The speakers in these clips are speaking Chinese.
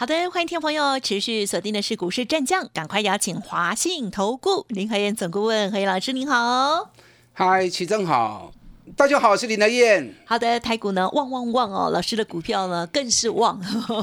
好的，欢迎听众朋友持续锁定的是股市战将，赶快邀请华信投顾林和燕总顾问何燕老师，您好。嗨，齐正好。大家好，我是林德燕。好的，台股呢旺旺旺哦，老师的股票呢更是旺，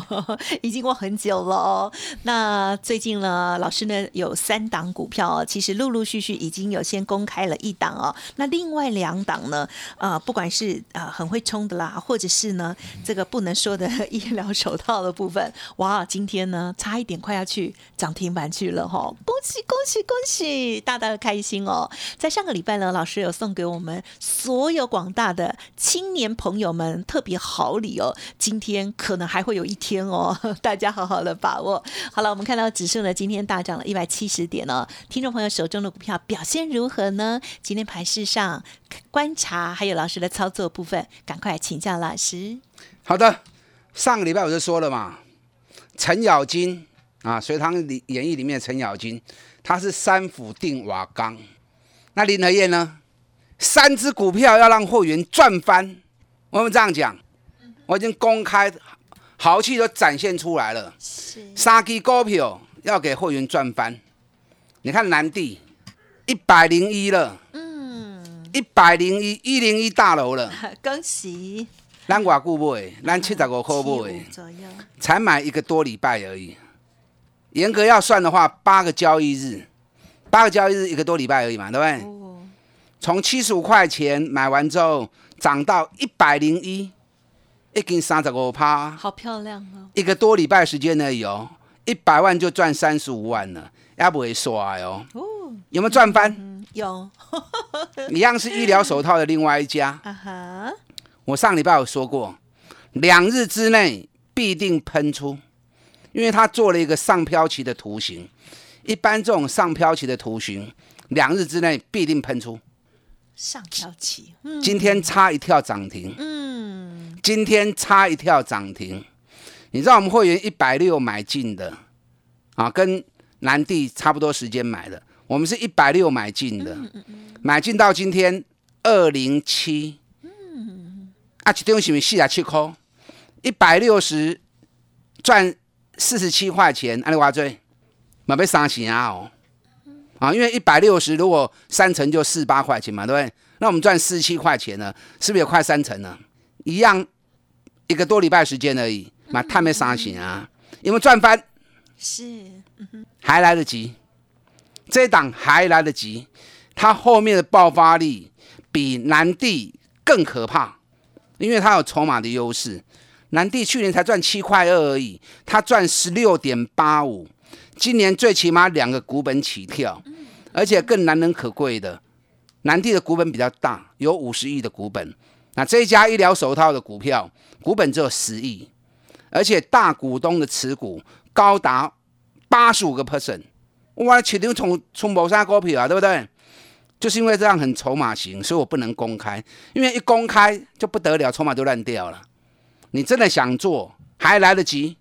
已经旺很久了哦。那最近呢，老师呢有三档股票，其实陆陆续续已经有先公开了一档哦。那另外两档呢，呃，不管是呃很会冲的啦，或者是呢这个不能说的医疗手套的部分，哇，今天呢差一点快要去涨停板去了哈！恭喜恭喜恭喜，大大的开心哦。在上个礼拜呢，老师有送给我们所有。有广大的青年朋友们特别好礼哦，今天可能还会有一天哦，大家好好的把握。好了，我们看到指数呢今天大涨了一百七十点哦，听众朋友手中的股票表现如何呢？今天盘市上观察还有老师的操作部分，赶快请教老师。好的，上个礼拜我就说了嘛，程咬金啊，《隋唐演义》里面程咬金，他是三府定瓦岗，那林和燕呢？三只股票要让会员赚翻，我们这样讲，我已经公开豪气都展现出来了。三只股票要给会员赚翻，你看南地一百零一了，嗯，一百零一一零一大楼了，恭喜！咱外股买，咱七十五块买，才买一个多礼拜而已。严格要算的话，八个交易日，八个交易日一个多礼拜而已嘛，对不对？从七十五块钱买完之后，涨到一百零一，一斤三十五趴，好漂亮哦！一个多礼拜时间而已哦一百万就赚三十五万了，也不会刷哦。哦，有没有赚翻？有，一样是医疗手套的另外一家。啊哈，我上礼拜有说过，两日之内必定喷出，因为他做了一个上飘旗的图形，一般这种上飘旗的图形，两日之内必定喷出。上跳起，今天差一跳涨停。嗯，今天差一跳涨停。你知道我们会员一百六买进的啊，跟南地差不多时间买的。我们是一百六买进的，买进到今天二零七。嗯，啊，一张是不是四十七块？一百六十赚四十七块钱，安尼话最，嘛要三成啊哦。啊，因为一百六十，如果三成就四八块钱嘛，对不对？那我们赚四七块钱呢，是不是有快三成呢？一样，一个多礼拜时间而已，嘛，太没伤心啊！有没有赚翻？是，还来得及，这档还来得及，它后面的爆发力比南地更可怕，因为它有筹码的优势。南地去年才赚七块二而已，它赚十六点八五。今年最起码两个股本起跳，而且更难能可贵的，南地的股本比较大，有五十亿的股本。那这一家医疗手套的股票股本只有十亿，而且大股东的持股高达八十五个 percent。哇，起牛从从某山股票啊，对不对？就是因为这样很筹码型，所以我不能公开，因为一公开就不得了，筹码就烂掉了。你真的想做，还来得及。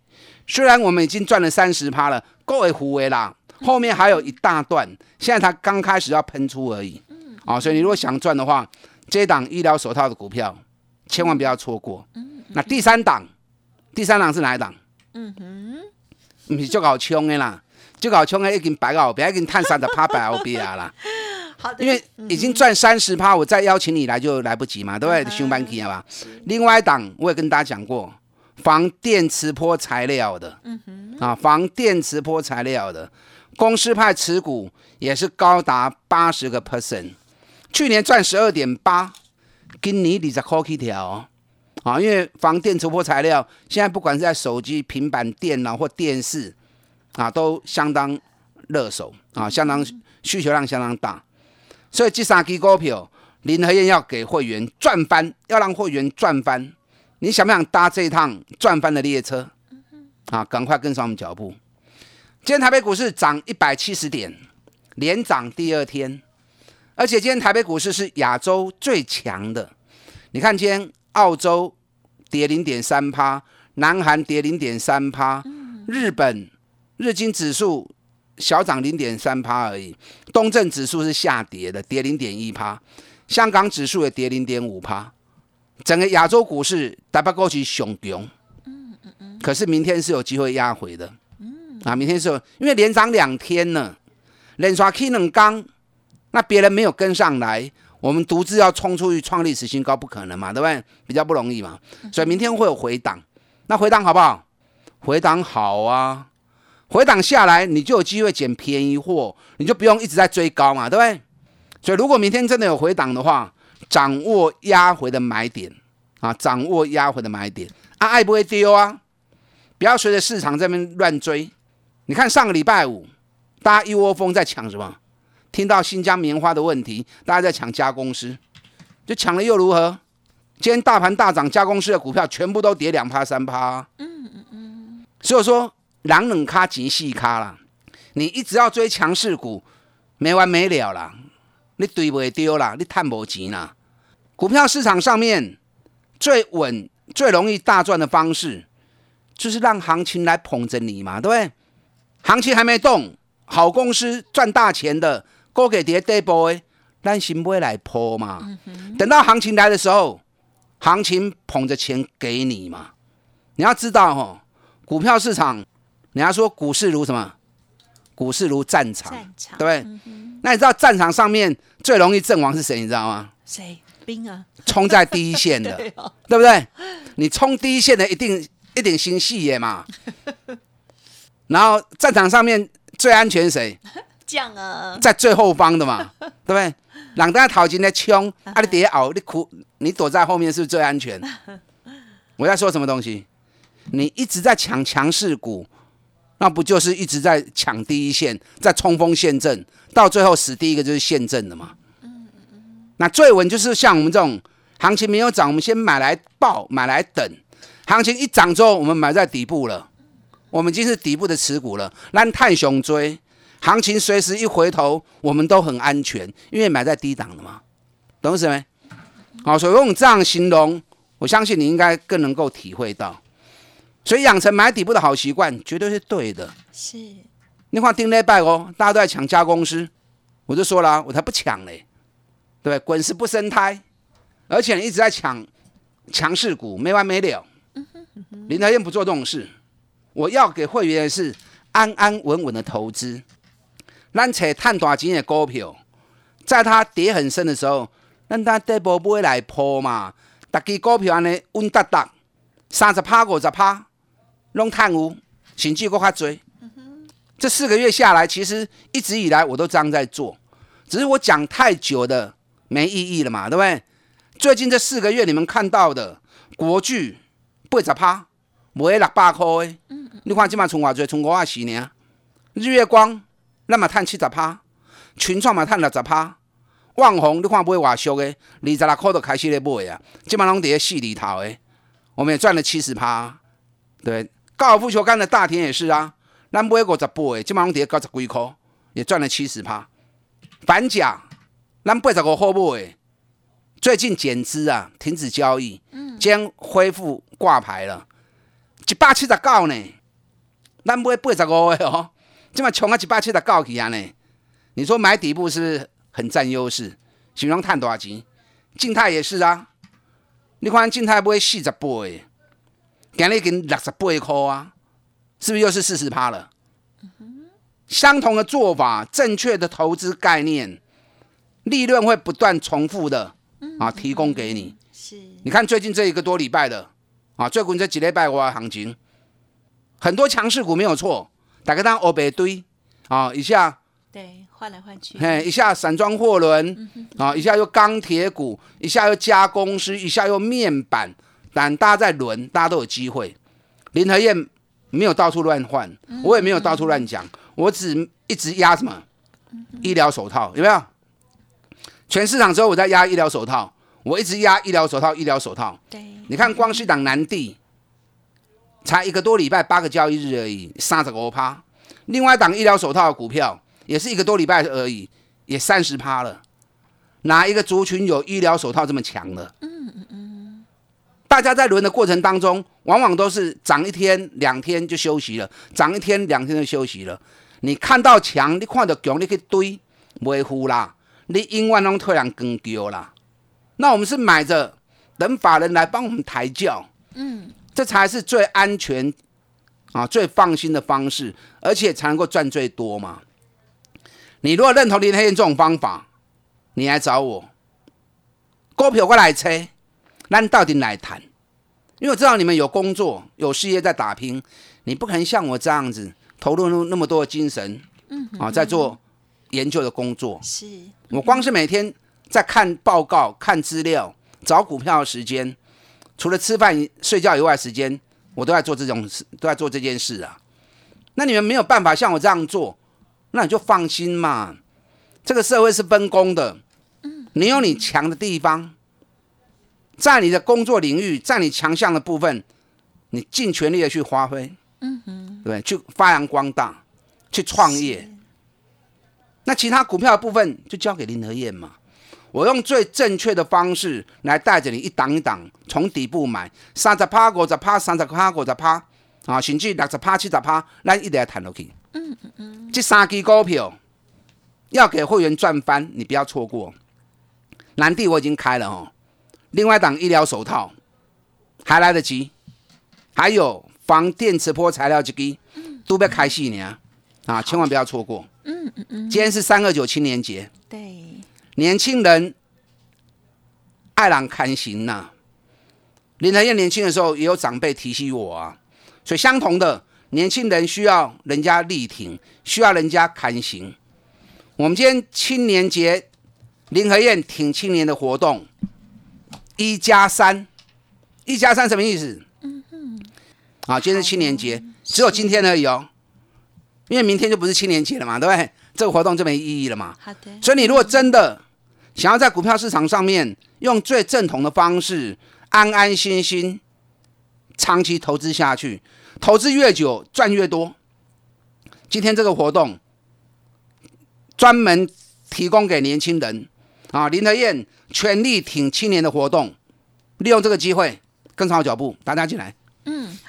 虽然我们已经赚了三十趴了。够为胡为啦，后面还有一大段，现在它刚开始要喷出而已，啊，所以你如果想赚的话，这档医疗手套的股票千万不要错过。那第三档，第三档是哪一档？嗯哼，不是就搞冲的啦，就搞冲的已经白搞，别已经探三十趴白欧比啊啦。好的，因为已经赚三十趴，我再邀请你来就来不及嘛，对不对？上班期啊吧。另外一档我也跟大家讲过。防电磁波材料的，嗯哼，啊，防电磁波材料的。公司派持股也是高达八十个 percent，去年赚十二点八，今年二十块起条，啊，因为防电磁波材料现在不管是在手机、平板电脑或电视，啊，都相当热手，啊，相当需求量相当大，所以这三支股票，林和燕要给会员赚翻，要让会员赚翻。你想不想搭这一趟赚翻的列车？啊，赶快跟上我们脚步！今天台北股市涨一百七十点，连涨第二天，而且今天台北股市是亚洲最强的。你看，今天澳洲跌零点三趴，南韩跌零点三趴，日本日经指数小涨零点三趴而已，东证指数是下跌的，跌零点一趴，香港指数也跌零点五趴。整个亚洲股市大不过去熊熊，可是明天是有机会压回的，啊，明天是有，因为连涨两天呢，连刷 K 能刚，那别人没有跟上来，我们独自要冲出去创历史新高，不可能嘛，对不对？比较不容易嘛，所以明天会有回档，那回档好不好？回档好啊，回档下来你就有机会捡便宜货，你就不用一直在追高嘛，对不对？所以如果明天真的有回档的话，掌握压回的买点啊，掌握压回的买点啊，爱不会丢啊，不要随着市场这边乱追。你看上个礼拜五，大家一窝蜂在抢什么？听到新疆棉花的问题，大家在抢加工师，就抢了又如何？今天大盘大涨，加工师的股票全部都跌两趴三趴。嗯嗯嗯。所以说，狼冷咖急细咖啦，你一直要追强势股，没完没了啦。你追不丢啦，你探无钱啦。股票市场上面最稳、最容易大赚的方式，就是让行情来捧着你嘛，对不对？行情还没动，好公司赚大钱的，高给跌跌波诶，咱先不会来破嘛。等到行情来的时候，行情捧着钱给你嘛。你要知道哦，股票市场，人家说股市如什么？股市如战场，对不对？那你知道战场上面最容易阵亡是谁？你知道吗？谁？兵啊！冲在第一线的，对不对？你冲第一线的一定一点心细耶嘛。然后战场上面最安全谁？将啊，在最后方的嘛，对不对？两大讨金的冲，啊你底下熬，你苦，你躲在后面是不是最安全？我在说什么东西？你一直在抢强势股。那不就是一直在抢第一线，在冲锋陷阵，到最后死第一个就是陷阵的嘛。嗯嗯嗯。那最稳就是像我们这种行情没有涨，我们先买来报，买来等。行情一涨之后，我们买在底部了，我们已经是底部的持股了。让探熊追，行情随时一回头，我们都很安全，因为买在低档了嘛。懂意思没？好，所以用这样形容，我相信你应该更能够体会到。所以养成买底部的好习惯，绝对是对的。是，你看丁内拜哦，大家都在抢加工师，我就说了，我才不抢嘞，对不对？滚石不生胎，而且一直在抢强势股，没完没了。林德燕不做这种事，我要给会员的是安安稳稳的投资。咱扯探大钱的股票，在它跌很深的时候，咱它底部不会来破嘛？大支股票安尼稳哒哒，三十趴五十趴。弄探污，请记过他追。这四个月下来，其实一直以来我都这样在做，只是我讲太久的没意义了嘛，对不对？最近这四个月你们看到的国剧八十趴，卖六百块诶。你看今嘛从偌济，从五啊四年，日月光那么探七十趴，群创嘛探六十趴，旺宏你看买偌俗诶，二十六块都开始咧买啊，今嘛拢伫咧四里头诶，我们也赚了七十趴，对。高尔夫球杆的大田也是啊，咱买五十八，基本上跌九十几块，也赚了七十趴。反甲，咱八十五块买，最近减资啊，停止交易，将恢复挂牌了，一百七十九呢。咱买八十五的哦，今嘛冲啊一百七十九去啊呢。你说买底部是不是很占优势？形容赚多少钱？静态也是啊，你看静态买四十八的。今日已经六十八块啊，是不是又是四十趴了？相同的做法，正确的投资概念，利润会不断重复的啊，提供给你。是，你看最近这一个多礼拜的啊，最近这几礼拜我行情，很多强势股没有错，打个当欧北堆啊，一下对换来换去，嘿，一下散装货轮啊，一下又钢铁股，一下又加工师，一下又面板。但大家在轮，大家都有机会。林和燕没有到处乱换，我也没有到处乱讲，我只一直压什么医疗手套，有没有？全市场之后我在压医疗手套，我一直压医疗手套，医疗手套。对，你看光是党南地，才一个多礼拜，八个交易日而已，三十个趴。另外一档医疗手套的股票也是一个多礼拜而已，也三十趴了。哪一个族群有医疗手套这么强的？大家在轮的过程当中，往往都是涨一天两天就休息了，涨一天两天就休息了。你看到强，你看到强，你去堆，维护啦，你永远拢退人更丢啦。那我们是买着等法人来帮我们抬轿，嗯，这才是最安全啊、最放心的方式，而且才能够赚最多嘛。你如果认同林黑燕这种方法，你来找我，股票我来车，咱到底来谈。因为我知道你们有工作、有事业在打拼，你不可能像我这样子投入那那么多的精神，嗯，啊，在做研究的工作。是我光是每天在看报告、看资料、找股票的时间，除了吃饭、睡觉以外，时间我都在做这种事，都在做这件事啊。那你们没有办法像我这样做，那你就放心嘛。这个社会是分工的，嗯你有你强的地方，在你的工作领域，在你强项的部分，你尽全力的去发挥，嗯哼，对，去发扬光大，去创业。那其他股票的部分就交给林和燕嘛。我用最正确的方式来带着你一档一档从底部买，三十趴、五十趴、三十趴、五十趴，啊，甚至六十趴、七十趴，咱一定要谈落去。嗯嗯嗯。这三支股票要给会员赚翻，你不要错过。蓝地我已经开了哦，另外一档医疗手套还来得及，还有防电磁波材料这支都要开戏呢，啊，千万不要错过。嗯嗯嗯。今天是三二九青年节。对。年轻人爱朗看行呐。林德燕年轻的时候也有长辈提醒我啊，所以相同的年轻人需要人家力挺，需要人家看行。我们今天青年节，林和燕挺青年的活动，一加三，一加三什么意思？嗯嗯。好，今天是青年节，只有今天而已哦，因为明天就不是青年节了嘛，对不对？这个活动就没意义了嘛。好的。所以你如果真的想要在股票市场上面用最正统的方式，安安心心长期投资下去，投资越久赚越多。今天这个活动专门提供给年轻人啊，林德燕全力挺青年的活动，利用这个机会跟上我脚步，大家进来。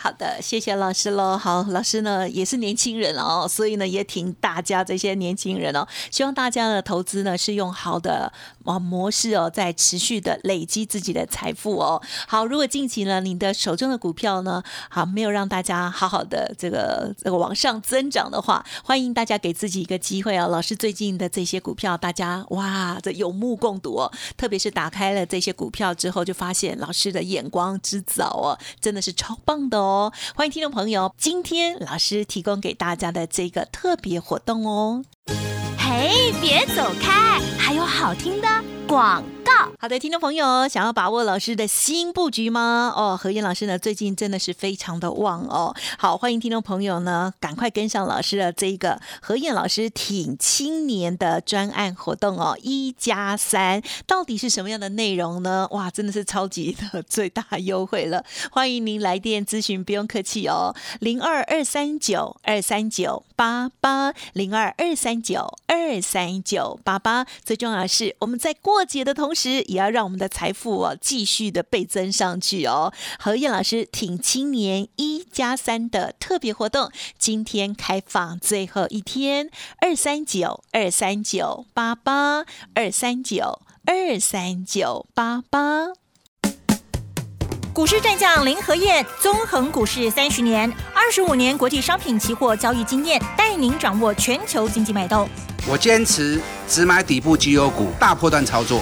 好的，谢谢老师喽。好，老师呢也是年轻人哦，所以呢也挺大家这些年轻人哦，希望大家的投资呢是用好的啊模式哦，在持续的累积自己的财富哦。好，如果近期呢你的手中的股票呢，好没有让大家好好的这个这个往上增长的话，欢迎大家给自己一个机会哦。老师最近的这些股票，大家哇这有目共睹哦，特别是打开了这些股票之后，就发现老师的眼光之早哦，真的是超。棒的哦！欢迎听众朋友，今天老师提供给大家的这个特别活动哦。嘿，别走开，还有好听的广。好的，听众朋友，想要把握老师的新布局吗？哦，何燕老师呢，最近真的是非常的旺哦。好，欢迎听众朋友呢，赶快跟上老师的这一个何燕老师挺青年的专案活动哦，一加三到底是什么样的内容呢？哇，真的是超级的最大优惠了，欢迎您来电咨询，不用客气哦，零二二三九二三九八八零二二三九二三九八八。最重要的是，我们在过节的同时。也要让我们的财富哦继续的倍增上去哦。何燕老师挺青年一加三的特别活动，今天开放最后一天，二三九二三九八八二三九二三九八八。股市战将林和燕，纵横股市三十年，二十五年国际商品期货交易经验，带您掌握全球经济脉动。我坚持只买底部绩优股，大波段操作。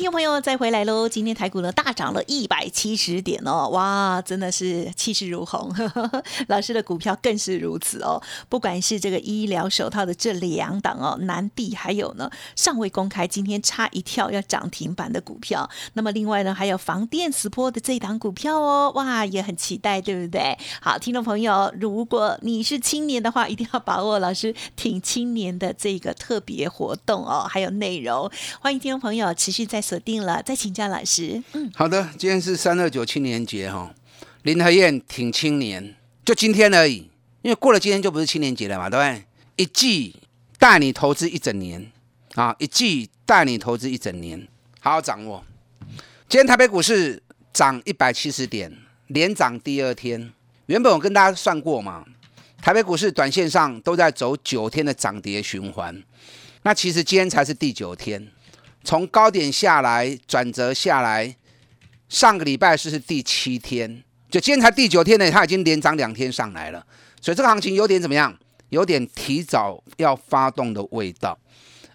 听众朋友再回来喽！今天台股呢大涨了一百七十点哦，哇，真的是气势如虹呵呵。老师的股票更是如此哦，不管是这个医疗手套的这两档哦，南地还有呢尚未公开，今天差一跳要涨停板的股票。那么另外呢，还有防电磁波的这档股票哦，哇，也很期待，对不对？好，听众朋友，如果你是青年的话，一定要把握老师挺青年的这个特别活动哦，还有内容，欢迎听众朋友持续在锁定了，再请教老师。嗯，好的，今天是三二九青年节哈，林和燕挺青年，就今天而已，因为过了今天就不是青年节了嘛，对不对？一季带你投资一整年啊，一季带你投资一整年，好好掌握。今天台北股市涨一百七十点，连涨第二天。原本我跟大家算过嘛，台北股市短线上都在走九天的涨跌循环，那其实今天才是第九天。从高点下来，转折下来，上个礼拜是是第七天，就今天才第九天呢，它已经连涨两天上来了，所以这个行情有点怎么样？有点提早要发动的味道，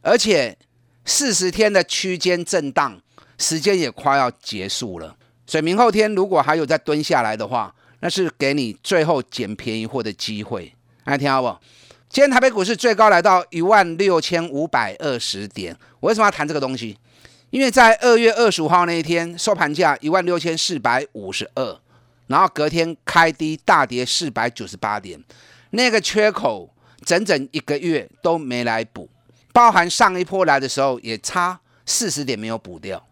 而且四十天的区间震荡时间也快要结束了，所以明后天如果还有再蹲下来的话，那是给你最后捡便宜货的机会，大家听好不？今天台北股市最高来到一万六千五百二十点。我为什么要谈这个东西？因为在二月二十五号那一天收盘价一万六千四百五十二，然后隔天开低大跌四百九十八点，那个缺口整整一个月都没来补，包含上一波来的时候也差四十点没有补掉。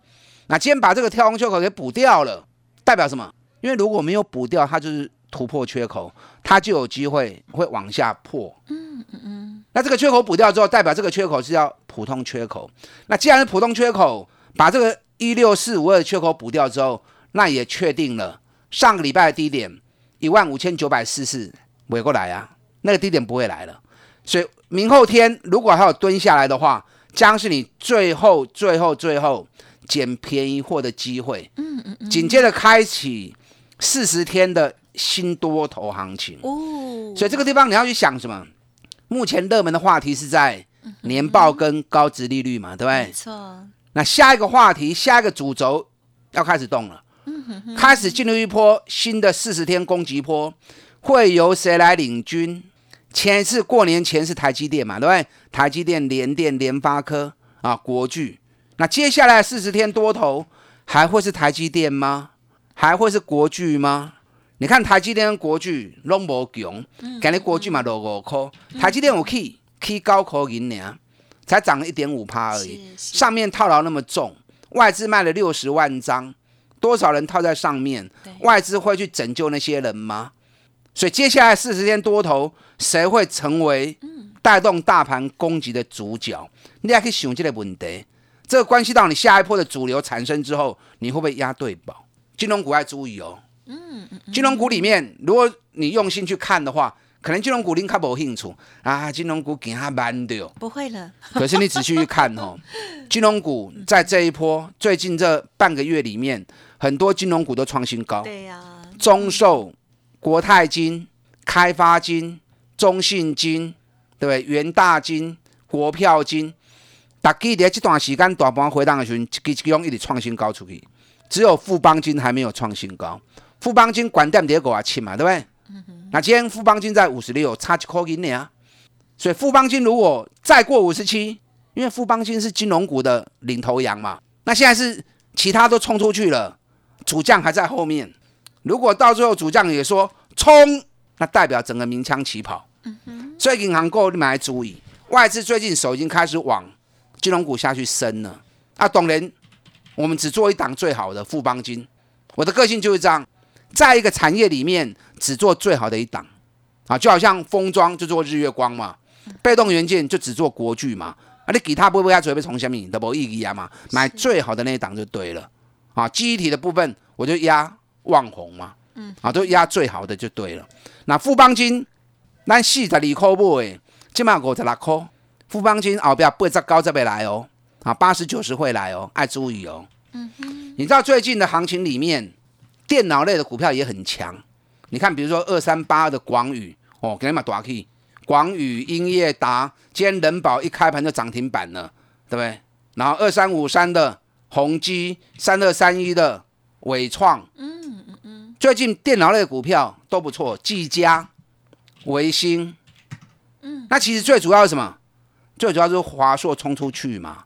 那今天把这个跳空缺口给补掉了，代表什么？因为如果没有补掉，它就是突破缺口，它就有机会会往下破。嗯嗯嗯。那这个缺口补掉之后，代表这个缺口是要普通缺口。那既然是普通缺口，把这个一六四五二缺口补掉之后，那也确定了上个礼拜的低点一万五千九百四十围过来啊，那个低点不会来了。所以明后天如果还有蹲下来的话，将是你最后最后最后捡便宜货的机会。嗯嗯嗯。紧接着开启四十天的新多头行情。哦。所以这个地方你要去想什么？目前热门的话题是在年报跟高值利率嘛，对不对？没错。那下一个话题，下一个主轴要开始动了，开始进入一波新的四十天攻击波，会由谁来领军？前一次过年前是台积电嘛，对不对？台积电、联电、联发科啊，国巨。那接下来四十天多头还会是台积电吗？还会是国巨吗？你看台积电跟国巨拢无强，今日国巨嘛落五块，台积电有去去高科银两，才涨了一点五趴而已。上面套牢那么重，外资卖了六十万张，多少人套在上面？外资会去拯救那些人吗？所以接下来四十天多头，谁会成为带动大盘攻击的主角？你还可以想这个问题，这个关系到你下一波的主流产生之后，你会不会压对宝？金融股要注意哦。嗯，金融股里面，如果你用心去看的话，可能金融股您看不清楚啊，金融股给它慢掉，不会了。可是你仔细去看哦，金融股在这一波最近这半个月里面，很多金融股都创新高。对呀，中寿、国泰金、开发金、中信金，对不对？元大金、国票金，大记得这段时间大盘回荡的时候，其中一直创新高出去，只有富邦金还没有创新高。富邦金管店跌股啊，七嘛，对不对？那今天富邦金在五十六，差几块银呢啊？所以富邦金如果再过五十七，因为富邦金是金融股的领头羊嘛，那现在是其他都冲出去了，主将还在后面。如果到最后主将也说冲，那代表整个鸣枪起跑。所以银行股你们还注意，外资最近手已经开始往金融股下去伸了。啊，董人，我们只做一档最好的富邦金，我的个性就是这样。在一个产业里面，只做最好的一档，啊，就好像封装就做日月光嘛，被动元件就只做国巨嘛，啊，你给他不会要准备从下面都无意义啊嘛，买最好的那一档就对了，啊，记忆体的部分我就压旺宏嘛，嗯，啊，都压最好的就对了。那富邦金，咱四十二块买，起码五十六块，富邦金后边八十高这边来哦，啊，八十九十会来哦，爱注意哦。嗯哼，你知道最近的行情里面？电脑类的股票也很强，你看，比如说二三八的广宇哦，给你们打 K，广宇、英业达、今天人保一开盘就涨停板了，对不对？然后二三五三的宏基三二三一的伟创，嗯嗯嗯，最近电脑类的股票都不错，技嘉、维新，嗯，那其实最主要是什么？最主要就是华硕冲出去嘛，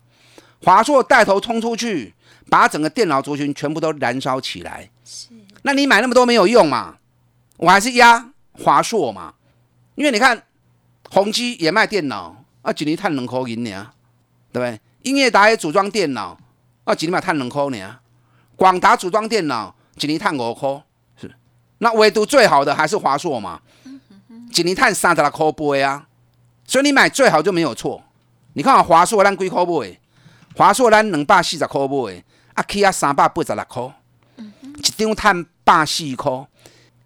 华硕带头冲出去，把整个电脑族群全部都燃烧起来。是，那你买那么多没有用嘛？我还是压华硕嘛，因为你看宏基也卖电脑，啊，几年赚两块银呢，对不对？英业达也组装电脑，啊，几年嘛探两块呢？广达组装电脑，几年赚五块，是。那唯独最好的还是华硕嘛，几年赚三十六块八啊。所以你买最好就没有错。你看华硕咱几块买？华硕咱两百四十块买，啊起啊三百八十六块，一张赚百四块。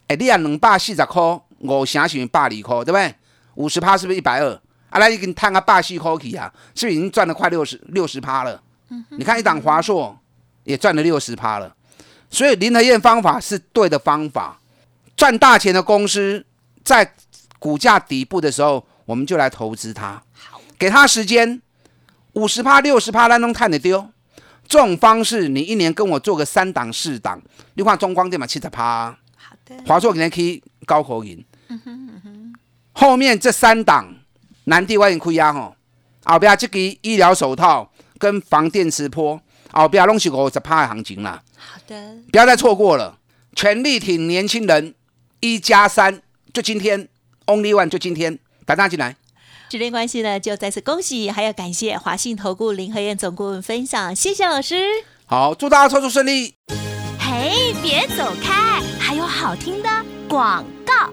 哎，你啊两百四十块，五成是百二块，对不对？五十趴是不是一百二？啊，那已经赚个百四块去啊，是不是已经赚了快六十六十趴了？你看一档华硕也赚了六十趴了。所以林和燕方法是对的方法，赚大钱的公司在股价底部的时候。我们就来投资它，给他时间，五十趴、六十趴，咱能看得丢。这种方式，你一年跟我做个三档、四档，你看中光电嘛，七十趴。好的。华硕可能可以高口哼嗯哼。后面这三档，南地外亏压吼，后边这个医疗手套跟防电磁波，后边拢是五十趴的行情啦。好的。不要再错过了，全力挺年轻人，一加三，就今天，Only One，就今天。打大进来，时间关系呢，就再次恭喜，还要感谢华信投顾林和燕总顾问分享，谢谢老师。好，祝大家操作顺利。嘿，别走开，还有好听的广。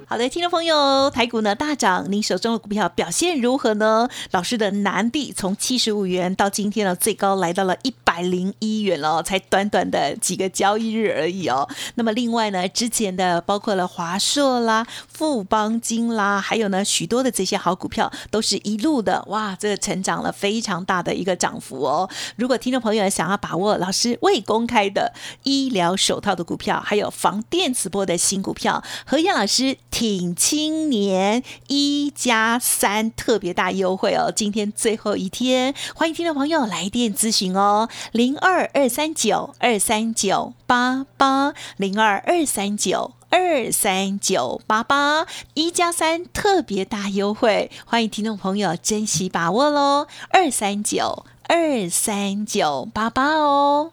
好的，听众朋友，台股呢大涨，您手中的股票表现如何呢？老师的南地从七十五元到今天呢，最高来到了一百零一元了，才短短的几个交易日而已哦。那么另外呢，之前的包括了华硕啦、富邦金啦，还有呢许多的这些好股票，都是一路的哇，这个成长了非常大的一个涨幅哦。如果听众朋友想要把握老师未公开的医疗手套的股票，还有防电磁波的新股票，何燕老师挺青年一加三特别大优惠哦！今天最后一天，欢迎听众朋友来电咨询哦，零二二三九二三九八八零二二三九二三九八八一加三特别大优惠，欢迎听众朋友珍惜把握喽！二三九二三九八八哦。